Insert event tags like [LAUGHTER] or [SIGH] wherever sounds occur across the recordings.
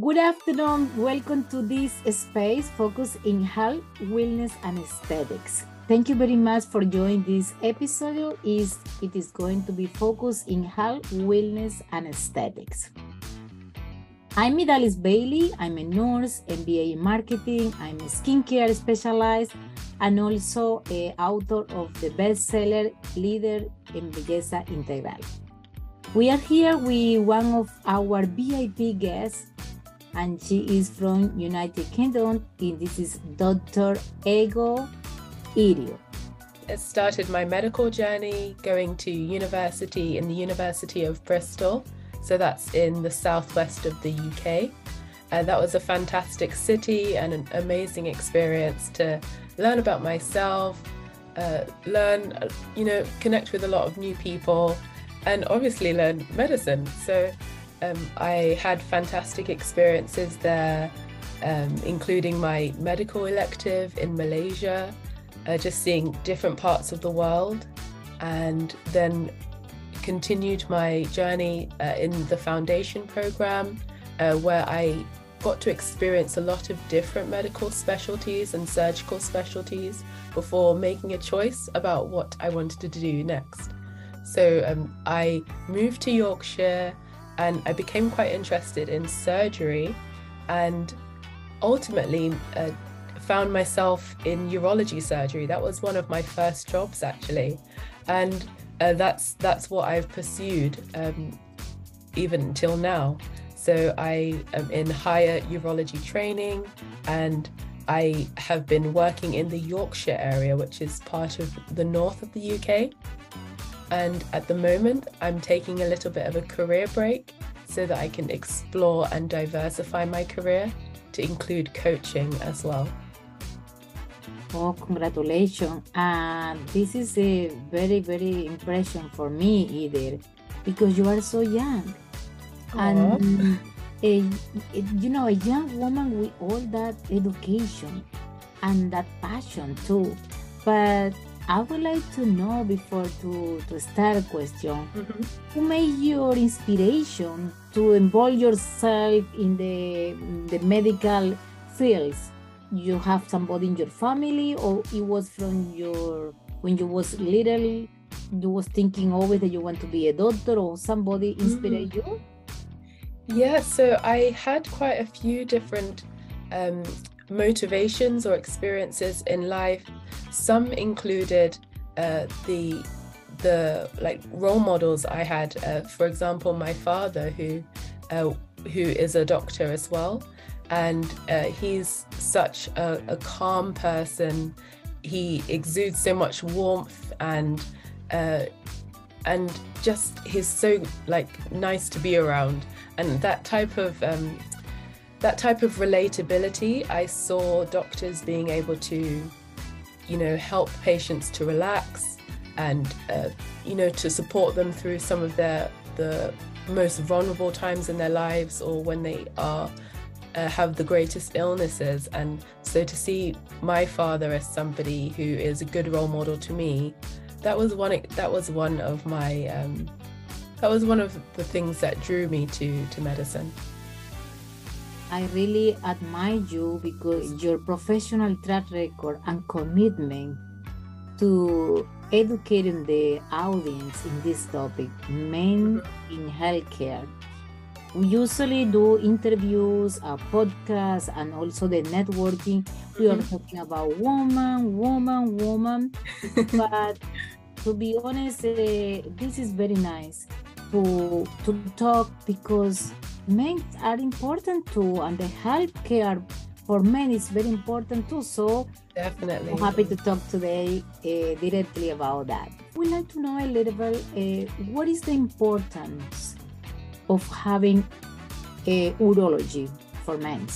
Good afternoon. Welcome to this space focused in health, wellness, and aesthetics. Thank you very much for joining this episode. Is it is going to be focused in health, wellness, and aesthetics. I'm Idalis Bailey. I'm a nurse, MBA in marketing. I'm a skincare specialist and also a author of the bestseller Leader en Belleza Integral. We are here with one of our VIP guests, and she is from United Kingdom. And this is Dr. Egho Irio. I started my medical journey going to university in the University of Bristol. So that's in the southwest of the UK. Uh, that was a fantastic city and an amazing experience to learn about myself, uh, learn, you know, connect with a lot of new people, and obviously learn medicine. So um, I had fantastic experiences there, um, including my medical elective in Malaysia, uh, just seeing different parts of the world, and then continued my journey uh, in the foundation program, uh, where I got to experience a lot of different medical specialties and surgical specialties before making a choice about what I wanted to do next. So um, I moved to Yorkshire and I became quite interested in surgery and ultimately uh, found myself in urology surgery. That was one of my first jobs actually. And uh, that's that's what I've pursued um, even until now. So I am in higher urology training and I have been working in the Yorkshire area, which is part of the north of the UK. And at the moment, I'm taking a little bit of a career break so that I can explore and diversify my career to include coaching as well. Oh, congratulations. And uh, this is a very, very impression for me either because you are so young and a, a, you know a young woman with all that education and that passion too but i would like to know before to to start a question mm-hmm. who made your inspiration to involve yourself in the the medical fields you have somebody in your family or it was from your when you was little you was thinking always that you want to be a doctor or somebody inspired mm-hmm. you yeah, so I had quite a few different um, motivations or experiences in life. Some included uh, the the like role models I had. Uh, for example, my father, who uh, who is a doctor as well, and uh, he's such a, a, calm person. He exudes so much warmth and uh, and just he's so like nice to be around and that type of um, that type of relatability i saw doctors being able to you know help patients to relax and uh, you know to support them through some of their the most vulnerable times in their lives or when they are uh, have the greatest illnesses and so to see my father as somebody who is a good role model to me that was one that was one of my um, that was one of the things that drew me to to medicine. I really admire you because your professional track record and commitment to educating the audience in this topic, men in healthcare. We usually do interviews, a podcast, and also the networking. We are mm-hmm. talking about woman, woman, woman. [LAUGHS] but to be honest, uh, this is very nice to to talk because men are important too, and the health care for men is very important too. So definitely, I'm happy to talk today uh, directly about that. We'd like to know a little bit uh, what is the importance of having a urology for men.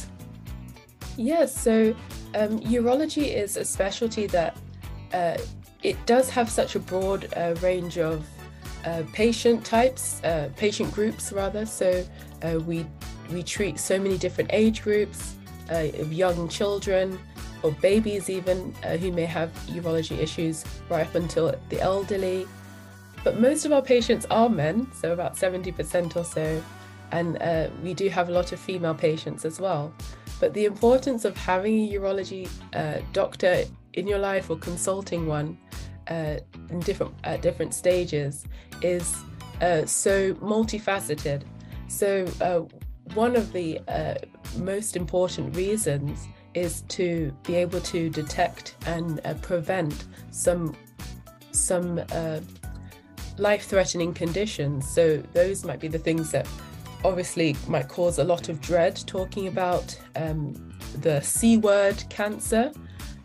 Yes, so um, urology is a specialty that uh, it does have such a broad uh, range of uh, patient types, uh, patient groups rather. So uh, we we treat so many different age groups uh, young children or babies even uh, who may have urology issues right up until the elderly. But most of our patients are men, so about 70% or so. and we do have a lot of female patients as well. But the importance of having a urology doctor in your life or consulting one uh, in different at different stages is uh, so multifaceted. So uh, one of the uh, most important reasons is to be able to detect and uh, prevent some some uh, life-threatening conditions. So those might be the things that obviously might cause a lot of dread. Talking about um, the C word, cancer,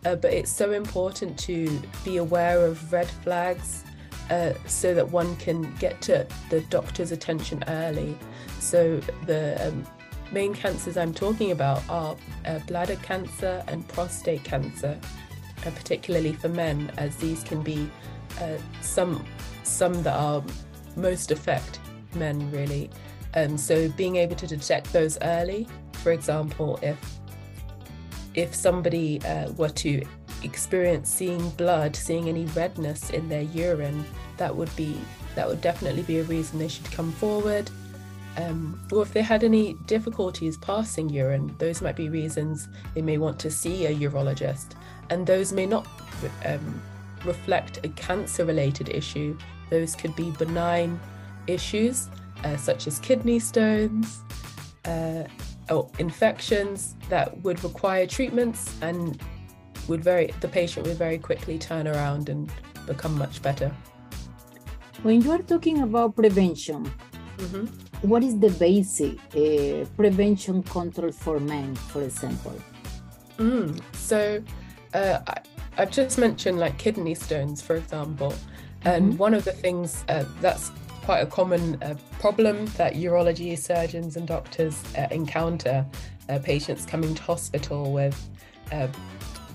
uh, but it's so important to be aware of red flags uh, so that one can get to the doctor's attention early. So the um, main cancers I'm talking about are uh, bladder cancer and prostate cancer, uh, particularly for men, as these can be uh, some some that are most affect men really. And so being able to detect those early, for example, if if somebody uh, were to experience seeing blood, seeing any redness in their urine, that would be that would definitely be a reason they should come forward. Um, or if they had any difficulties passing urine, those might be reasons they may want to see a urologist. And those may not um, reflect a cancer related issue, those could be benign issues uh, such as kidney stones uh, or infections that would require treatments and would very the patient would very quickly turn around and become much better. When you are talking about prevention, mm-hmm. what is the basic uh, prevention control for men, for example? Mm, so uh, I, I've just mentioned like kidney stones, for example, and mm-hmm. one of the things uh, that's quite a common uh, problem that urology surgeons and doctors uh, encounter uh, patients coming to hospital with uh,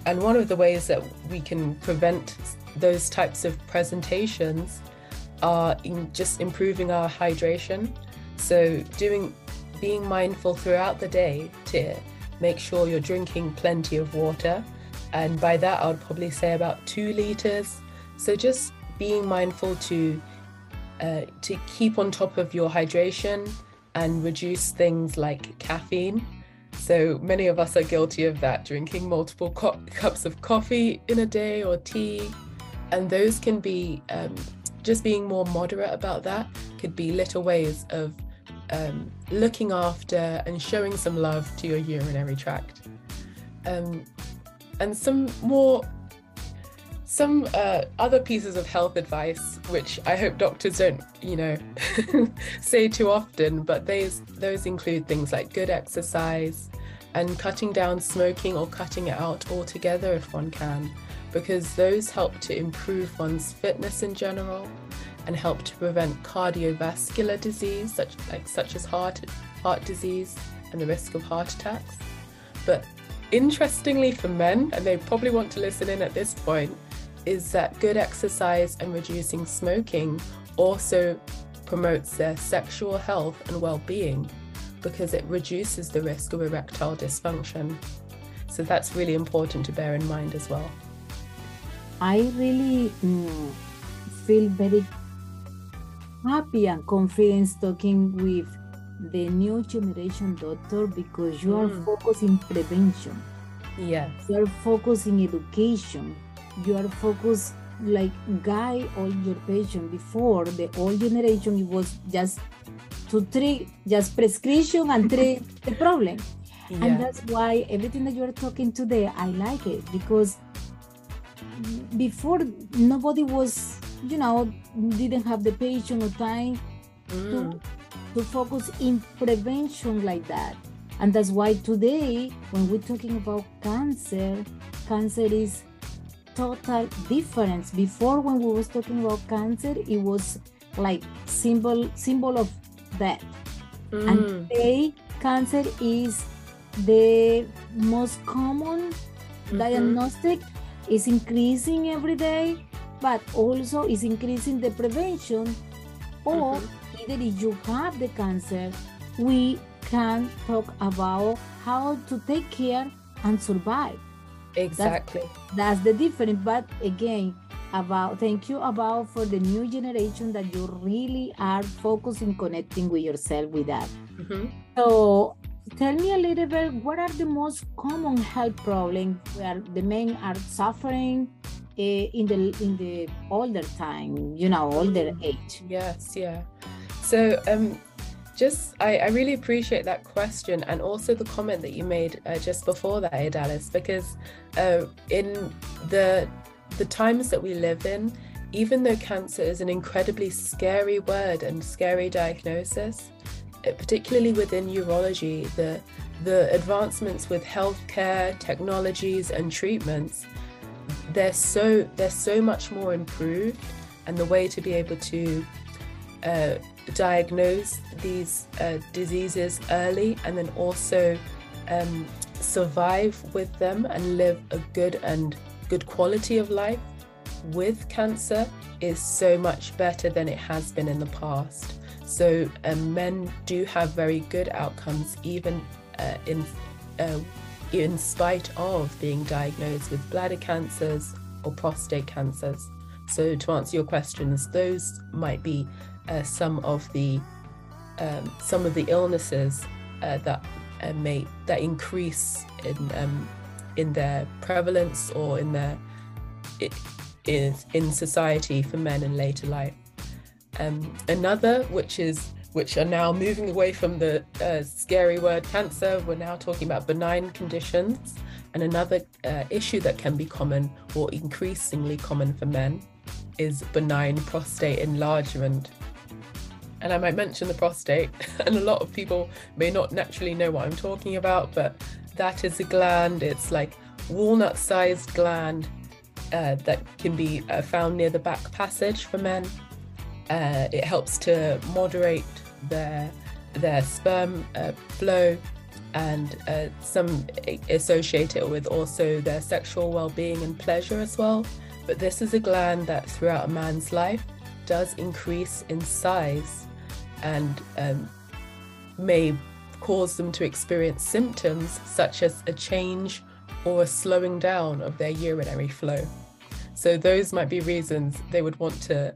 and one of the ways that we can prevent those types of presentations are in just improving our hydration. So doing being mindful throughout the day to make sure you're drinking plenty of water. And by that I would probably say about two liters. So just being mindful to uh, to keep on top of your hydration and reduce things like caffeine so many of us are guilty of that, drinking multiple co- cups of coffee in a day or tea. And those can be um, just being more moderate about that, could be little ways of um, looking after and showing some love to your urinary tract. Um, and some more some uh, other pieces of health advice, which I hope doctors don't, you know, [LAUGHS] say too often, but those those include things like good exercise and cutting down smoking or cutting it out altogether if one can, because those help to improve one's fitness in general and help to prevent cardiovascular disease, such like such as heart heart disease and the risk of heart attacks. But interestingly for men, and they probably want to listen in at this point, is that good exercise and reducing smoking also promotes their sexual health and well-being because it reduces the risk of erectile dysfunction. So that's really important to bear in mind as well. I really mm, feel very happy and confident talking with the new generation doctor because you mm. are focusing prevention. Yes. You are focusing education you are focused like guide all your patient before the old generation it was just to treat just prescription and treat [LAUGHS] the problem yeah. and that's why everything that you are talking today i like it because before nobody was you know didn't have the patient or time mm. to to focus in prevention like that and that's why today when we're talking about cancer cancer is total difference. Before when we was talking about cancer, it was like symbol symbol of death. Mm. And today cancer is the most common mm-hmm. diagnostic is increasing every day, but also is increasing the prevention. Or mm-hmm. either if you have the cancer, we can talk about how to take care and survive. Exactly. That's, that's the difference. But again, about thank you about for the new generation that you really are focusing connecting with yourself with that. Mm-hmm. So tell me a little bit what are the most common health problems where the men are suffering uh, in the in the older time, you know, older mm. age. Yes, yeah. So um just I, I really appreciate that question and also the comment that you made uh, just before that, Idalis, because uh, in the the times that we live in, even though cancer is an incredibly scary word and scary diagnosis, it, particularly within urology, the the advancements with healthcare technologies and treatments, they're so they're so much more improved, and the way to be able to uh, diagnose these uh, diseases early and then also um, survive with them and live a good and good quality of life with cancer is so much better than it has been in the past. So um, men do have very good outcomes even uh, in uh, in spite of being diagnosed with bladder cancers or prostate cancers. So to answer your questions, those might be uh, some of the um, some of the illnesses uh, that uh, may that increase in um, in their prevalence or in their in, in society for men in later life. Um, another, which is which are now moving away from the uh, scary word cancer, we're now talking about benign conditions. And another uh, issue that can be common or increasingly common for men is benign prostate enlargement and I might mention the prostate, [LAUGHS] and a lot of people may not naturally know what I'm talking about, but that is a gland. It's like walnut sized gland uh, that can be uh, found near the back passage for men. Uh, it helps to moderate their their sperm uh, flow and uh, some associate it with also their sexual well-being and pleasure as well. But this is a gland that throughout a man's life does increase in size and um, may cause them to experience symptoms such as a change or a slowing down of their urinary flow. So those might be reasons they would want to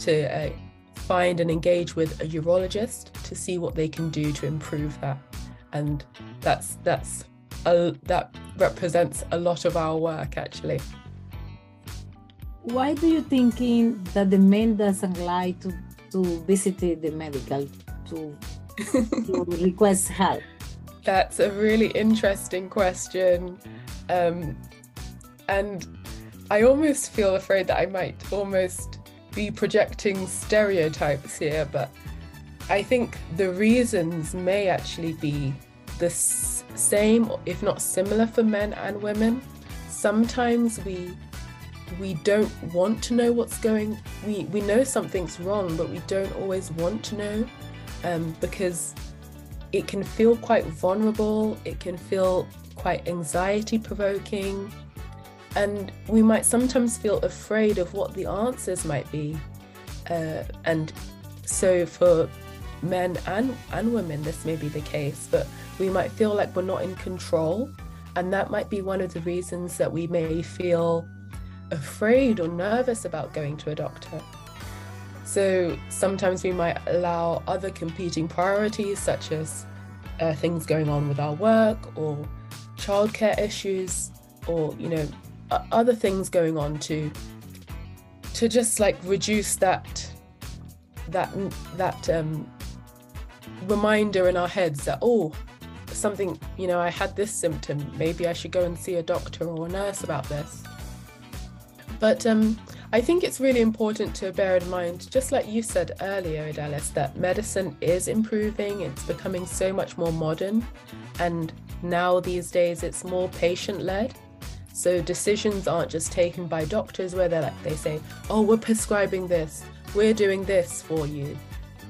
to uh, find and engage with a urologist to see what they can do to improve that. And that's that's a, that represents a lot of our work actually. Why do you thinking that the men doesn't like to to visit the medical to, to request help? That's a really interesting question. Um, and I almost feel afraid that I might almost be projecting stereotypes here, but I think the reasons may actually be the same, if not similar, for men and women. Sometimes we we don't want to know what's going we we know something's wrong but we don't always want to know um, because it can feel quite vulnerable it can feel quite anxiety provoking and we might sometimes feel afraid of what the answers might be. Uh, and so for men and and women this may be the case but we might feel like we're not in control and that might be one of the reasons that we may feel afraid or nervous about going to a doctor. So sometimes we might allow other competing priorities, such as uh, things going on with our work or childcare issues, or you know, other things going on to to just like reduce that that that um, reminder in our heads that oh something you know I had this symptom maybe I should go and see a doctor or a nurse about this but um, I think it's really important to bear in mind, just like you said earlier, Idalis, that medicine is improving, it's becoming so much more modern, and now these days it's more patient led. So decisions aren't just taken by doctors where they're like they say, "Oh, we're prescribing this. We're doing this for you."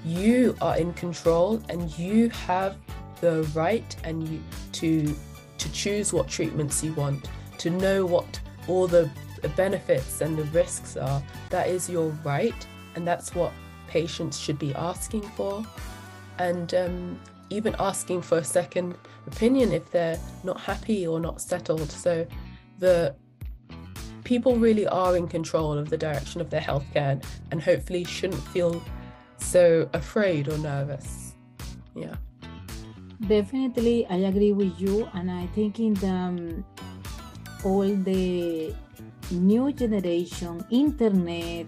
You are in control and you have the right and you to to choose what treatments you want, to know what all the the benefits and the risks are, that is your right, and that's what patients should be asking for. And um, even asking for a second opinion if they're not happy or not settled. So the people really are in control of the direction of their healthcare and, hopefully shouldn't feel so afraid or nervous. Yeah. Definitely, I agree with you, and I think in the um, all the new generation, internet,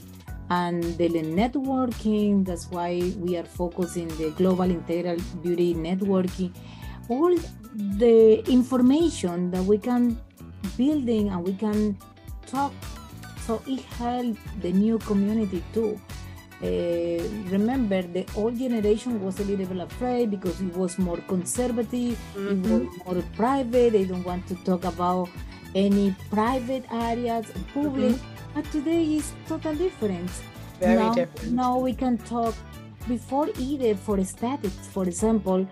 and the networking. That's why we are focusing the global integral beauty networking. All the information that we can building and we can talk so it helped the new community too uh, remember the old generation was a little bit afraid because it was more conservative mm-hmm. it was more private they don't want to talk about any private areas public mm-hmm. but today is totally different very now, different now we can talk before either for aesthetics for example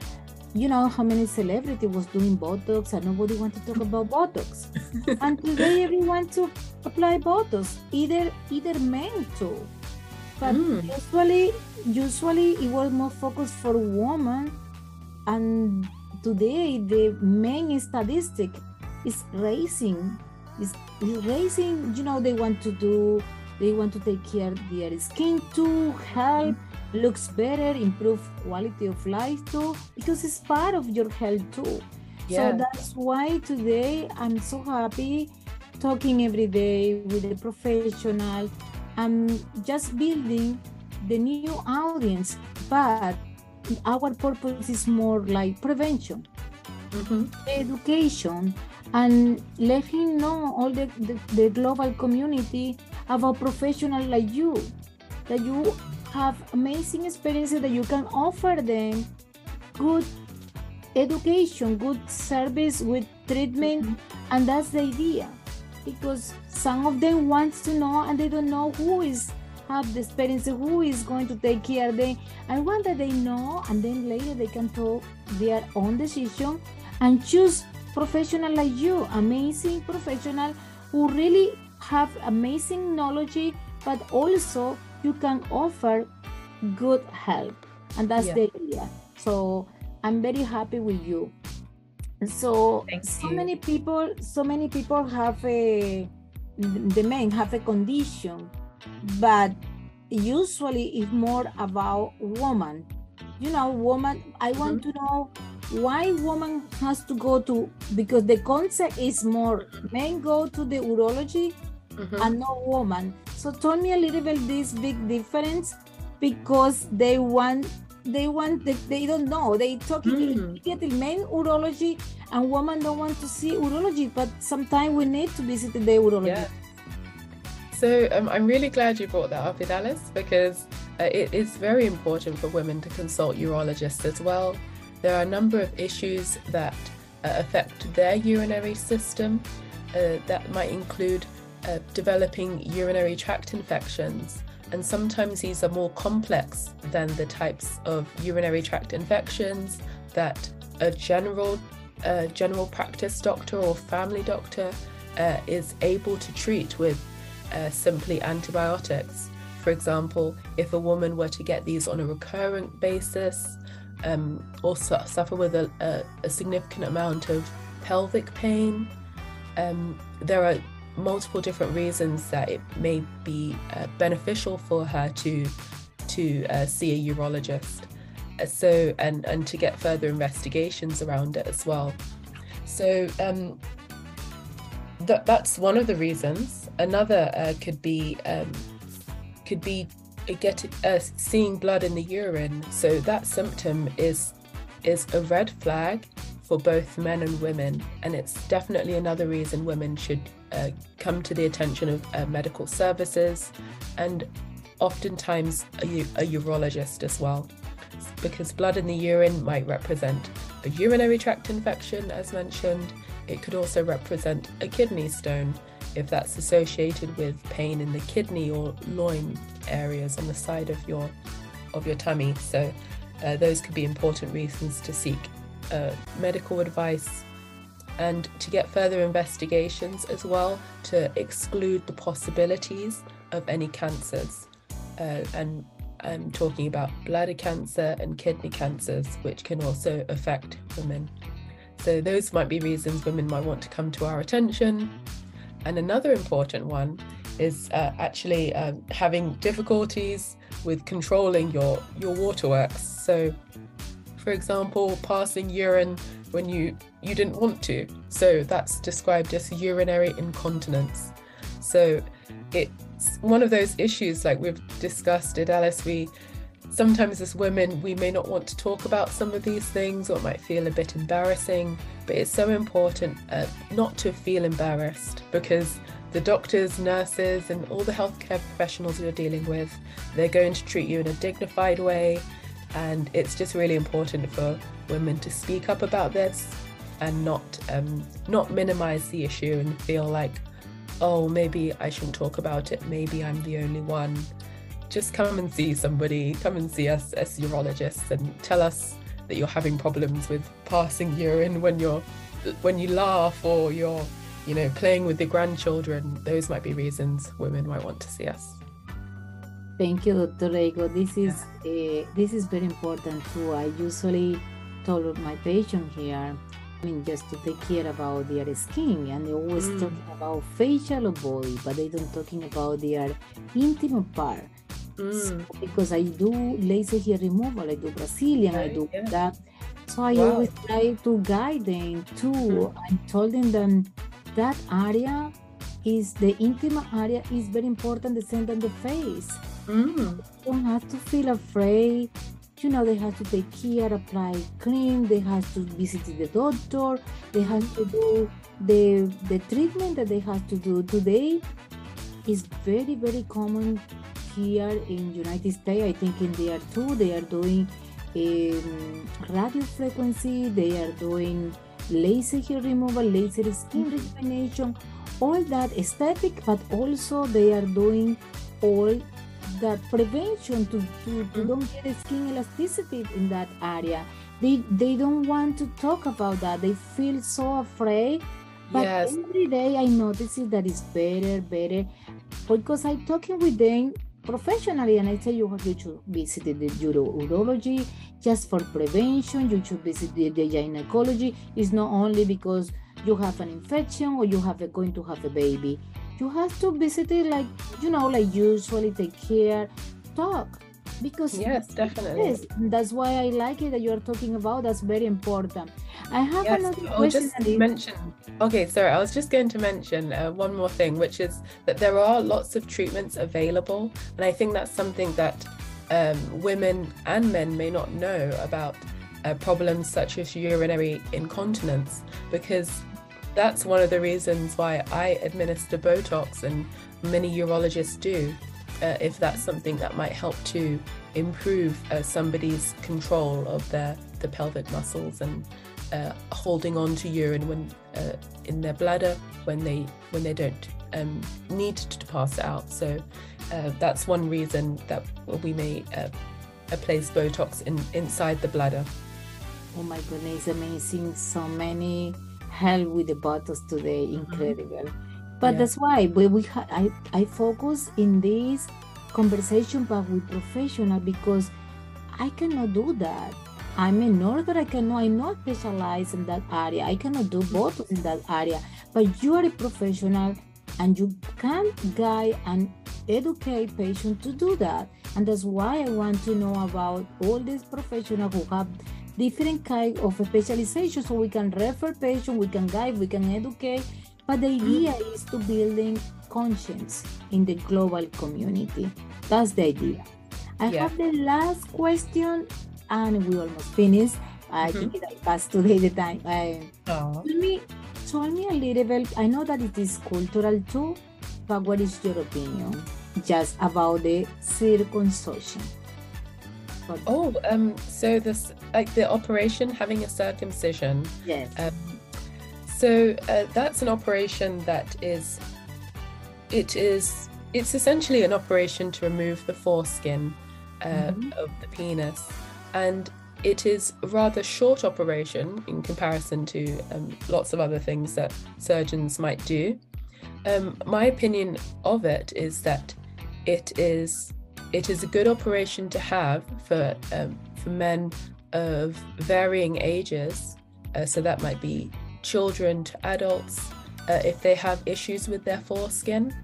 you know how many celebrity was doing botox and nobody want to talk about botox [LAUGHS] and today everyone to apply botox either either men too but mm. usually usually it was more focused for women and today the main statistic is raising is, is raising you know they want to do they want to take care of their skin to help looks better, improve quality of life too, because it's part of your health too. Yeah. So that's why today I'm so happy talking every day with a professional. I'm just building the new audience, but our purpose is more like prevention, mm-hmm. education, and let him know all the, the, the global community about professionals like you that you have amazing experiences that you can offer them good education good service with treatment mm-hmm. and that's the idea because some of them wants to know and they don't know who is have the experience who is going to take care of them and one that they know and then later they can take their own decision and choose professional like you amazing professional who really have amazing knowledge but also you can offer good help and that's yeah. the idea so i'm very happy with you so Thank so you. many people so many people have a the men have a condition but usually it's more about woman you know woman i want mm-hmm. to know why woman has to go to because the concept is more men go to the urology mm-hmm. and no woman so tell me a little bit this big difference because they want they want they, they don't know they talking mm. men urology and women don't want to see urology but sometimes we need to visit the urology yeah. so um, i'm really glad you brought that up Alice because uh, it is very important for women to consult urologists as well there are a number of issues that uh, affect their urinary system uh, that might include uh, developing urinary tract infections, and sometimes these are more complex than the types of urinary tract infections that a general general practice doctor or family doctor uh, is able to treat with uh, simply antibiotics. For example, if a woman were to get these on a recurrent basis, um, or su- suffer with a, a, a, significant amount of pelvic pain, um, there are multiple different reasons that it may be uh, beneficial for her to to uh, see a urologist. Uh, so and and to get further investigations around it as well. So um, that that's one of the reasons. Another uh, could be um, could be get uh, seeing blood in the urine. So that symptom is is a red flag for both men and women, and it's definitely another reason women should uh, come to the attention of uh, medical services and oftentimes a, a urologist as well. Because blood in the urine might represent a urinary tract infection, as mentioned. It could also represent a kidney stone if that's associated with pain in the kidney or loin areas on the side of your of your tummy. So uh, those could be important reasons to seek uh, medical advice and to get further investigations as well to exclude the possibilities of any cancers. Uh, and I'm talking about bladder cancer and kidney cancers, which can also affect women. So, those might be reasons women might want to come to our attention. And another important one is uh, actually um, having difficulties with controlling your, your waterworks. So, for example, passing urine when you, you didn't want to. So, that's described as urinary incontinence. So, it's one of those issues, like we've discussed at we sometimes as women we may not want to talk about some of these things or it might feel a bit embarrassing but it's so important uh, not to feel embarrassed because the doctors nurses and all the healthcare professionals you're dealing with they're going to treat you in a dignified way. And it's just really important for women to speak up about this and not um, not minimize the issue and feel like oh maybe i shouldn't talk about it. Maybe i'm the only one just come and see somebody, come and see us as urologists and tell us that you're having problems with passing urine when you're when you laugh or you're you know playing with your grandchildren those might be reasons women might want to see us thank you dr Rego. this is uh, this is very important too i usually told my patient here I mean, just to take care about their skin, and they always mm. talking about facial or body, but they don't talking about their intimate part. Mm. Because I do laser hair removal, I do Brazilian, I do yeah. that. So I wow. always try to guide them too. Mm. I told them that that area is the intimate area is very important, the center of the face. Mm. don't have to feel afraid. You know, they have to take care, apply cream, they have to visit the doctor, they have to do the the treatment that they have to do today is very, very common here in United States, I think in there too, they are doing um, radio frequency, they are doing laser hair removal, laser skin mm-hmm. rejuvenation, all that aesthetic, but also they are doing all that prevention to, to, to don't get skin elasticity in that area. They, they don't want to talk about that. They feel so afraid. But yes. every day I notice it that it's better, better because I'm talking with them professionally and I tell you you should visit the urology. Just for prevention you should visit the, the gynecology. It's not only because you have an infection or you have a, going to have a baby. You have to visit it like you know like usually take care talk because yes definitely. yes that's why i like it that you're talking about that's very important. I have yes, another I'll question just mention okay sorry i was just going to mention uh, one more thing which is that there are lots of treatments available and i think that's something that um, women and men may not know about uh, problems such as urinary incontinence because that's one of the reasons why I administer Botox and many urologists do uh, if that's something that might help to improve uh, somebody's control of their the pelvic muscles and uh, holding on to urine when uh, in their bladder when they when they don't um, need to pass it out. So uh, that's one reason that we may uh, place Botox in inside the bladder. Oh my goodness, amazing! So many help with the Botox today, mm-hmm. incredible. Mm-hmm. But yeah. that's why we, we ha- I, I focus in this conversation but with professional because I cannot do that. I'm a nurse, but I cannot, I'm not specialized in that area. I cannot do both in that area. But you are a professional and you can guide and educate patients to do that. And that's why I want to know about all these professionals who have different kind of specialization so we can refer patients, we can guide, we can educate, but the idea is to building conscience in the global community. That's the idea. I yeah. have the last question, and we almost finished. I mm-hmm. think I passed today the time. Uh, tell me, tell me a little bit. I know that it is cultural too, but what is your opinion just about the circumcision? Oh, um, so this like the operation having a circumcision. Yes. Um, so uh, that's an operation that is, it is, it's essentially an operation to remove the foreskin uh, mm-hmm. of the penis, and it is a rather short operation in comparison to um, lots of other things that surgeons might do. Um, my opinion of it is that it is it is a good operation to have for um, for men of varying ages. Uh, so that might be children to adults, uh, if they have issues with their foreskin.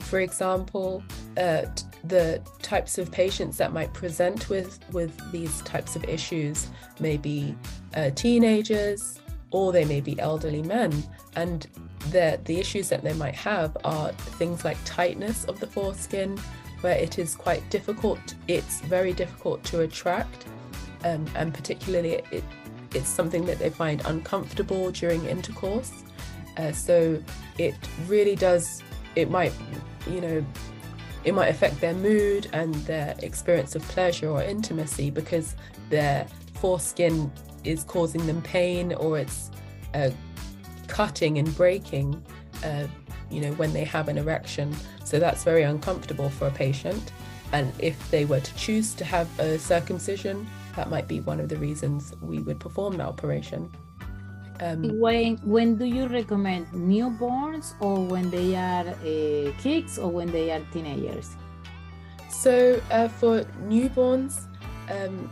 For example, uh, the types of patients that might present with, with these types of issues may be uh, teenagers or they may be elderly men. And the, the issues that they might have are things like tightness of the foreskin, where it is quite difficult, it's very difficult to attract, um, and particularly it, it's something that they find uncomfortable during intercourse. Uh, so it really does, it might, you know, it might affect their mood and their experience of pleasure or intimacy because their foreskin is causing them pain or it's uh, cutting and breaking, uh, you know, when they have an erection. So that's very uncomfortable for a patient. And if they were to choose to have a circumcision, that might be one of the reasons we would perform the operation. Um, when when do you recommend newborns or when they are uh, kids or when they are teenagers? So uh, for newborns, um,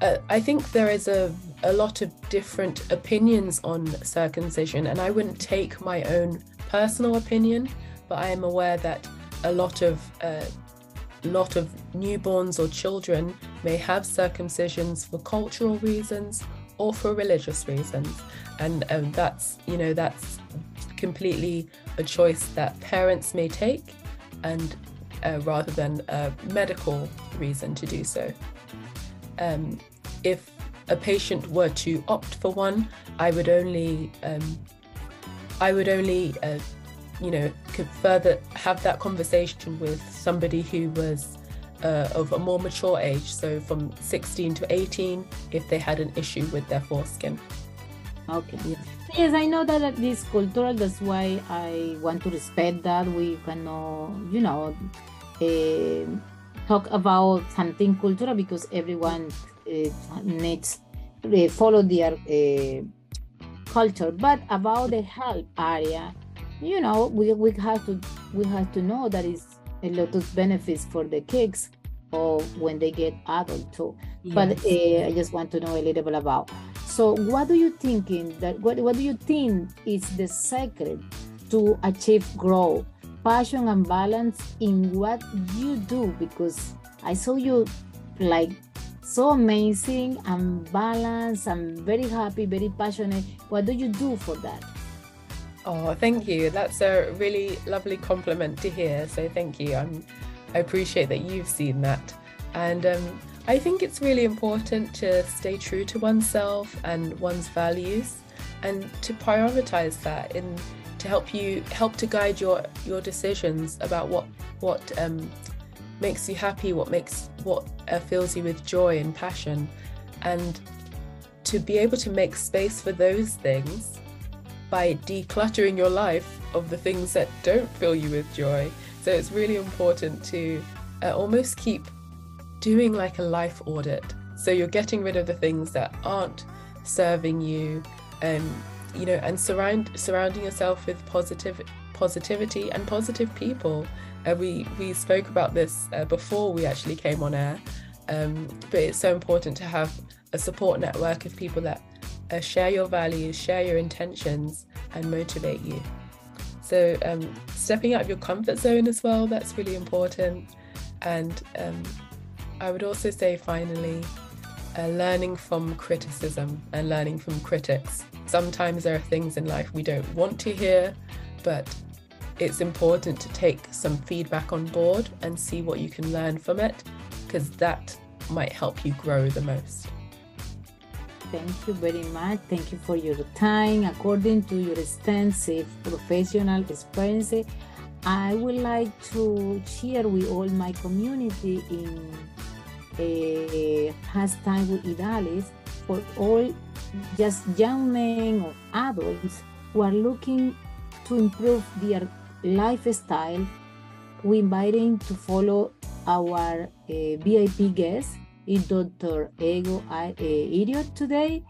uh, I think there is a a lot of different opinions on circumcision, and I wouldn't take my own personal opinion, but I am aware that a lot of uh, lot of newborns or children may have circumcisions for cultural reasons or for religious reasons, and um, that's you know that's completely a choice that parents may take, and uh, rather than a medical reason to do so. Um, if a patient were to opt for one, I would only um, I would only uh, you know could further have that conversation with somebody who was uh, of a more mature age, so from 16 to 18, if they had an issue with their foreskin. Okay. Yes, I know that this cultural. That's why I want to respect that. We cannot, you know, uh, talk about something cultural because everyone uh, needs to uh, follow their culture. But about the health area, you know, we, we have to we have to know that is a lot of benefits for the kids or when they get adult too. Yes. But uh, I just want to know a little bit about. So, what do you thinking that what, what do you think is the secret to achieve growth, passion, and balance in what you do? Because I saw you like so amazing and balanced and very happy, very passionate. What do you do for that? Oh, thank you. That's a really lovely compliment to hear. So thank you. I'm, I appreciate that you've seen that. And um, I think it's really important to stay true to oneself and one's values and to prioritize that in to help you help to guide your your decisions about what what um, makes you happy, what makes what uh, fills you with joy and passion, and to be able to make space for those things by decluttering your life of the things that don't fill you with joy. So it's really important to uh, almost keep doing like a life audit. So you're getting rid of the things that aren't serving you, um, you know, and surround surrounding yourself with positive positivity and positive people. Uh, we we spoke about this uh, before we actually came on air, um, but it's so important to have a support network of people that uh, share your values, share your intentions, and motivate you. So, um, stepping out of your comfort zone as well, that's really important. And um, I would also say, finally, uh, learning from criticism and learning from critics. Sometimes there are things in life we don't want to hear, but it's important to take some feedback on board and see what you can learn from it, because that might help you grow the most. Thank you very much. Thank you for your time. According to your extensive professional experience, I would like to share with all my community in a pastime with Idalis for all just young men or adults who are looking to improve their lifestyle. We invite them to follow our uh, VIP guest is Dr. Egho uh, Idiot today.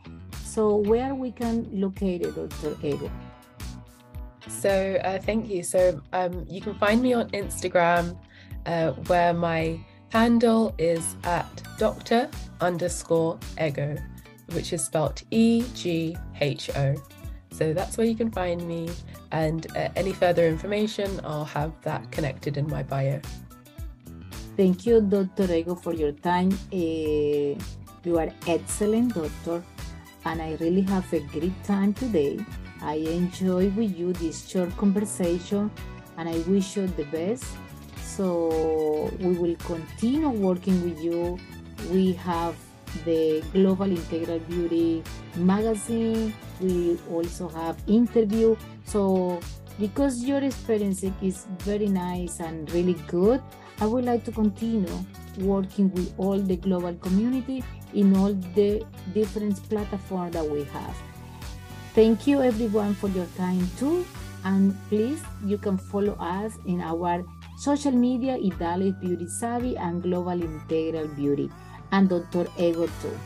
So where we can locate Dr. Egho? So uh, thank you. So um, you can find me on Instagram uh, where my handle is at Dr. underscore Egho, which is spelled E G H O. So that's where you can find me. And uh, any further information, I'll have that connected in my bio. Thank you, Dr. Egho, for your time. Uh, you are excellent, doctor, and I really have a great time today. I enjoy with you this short conversation, and I wish you the best. So we will continue working with you. We have the Global Integral Beauty magazine. We also have interview. So because your experience is very nice and really good, I would like to continue working with all the global community in all the different platforms that we have. Thank you everyone for your time too. And please, you can follow us in our social media, Idalis Beauty Savvy and Global Integral Beauty, and Dr. Egho too.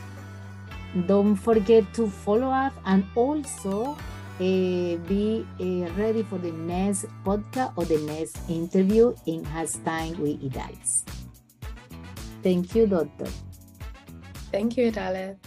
Don't forget to follow us and also uh, be uh, ready for the next podcast or the next interview in Has Time with Idalis. Thank you, Doctor. Thank you, Idalis.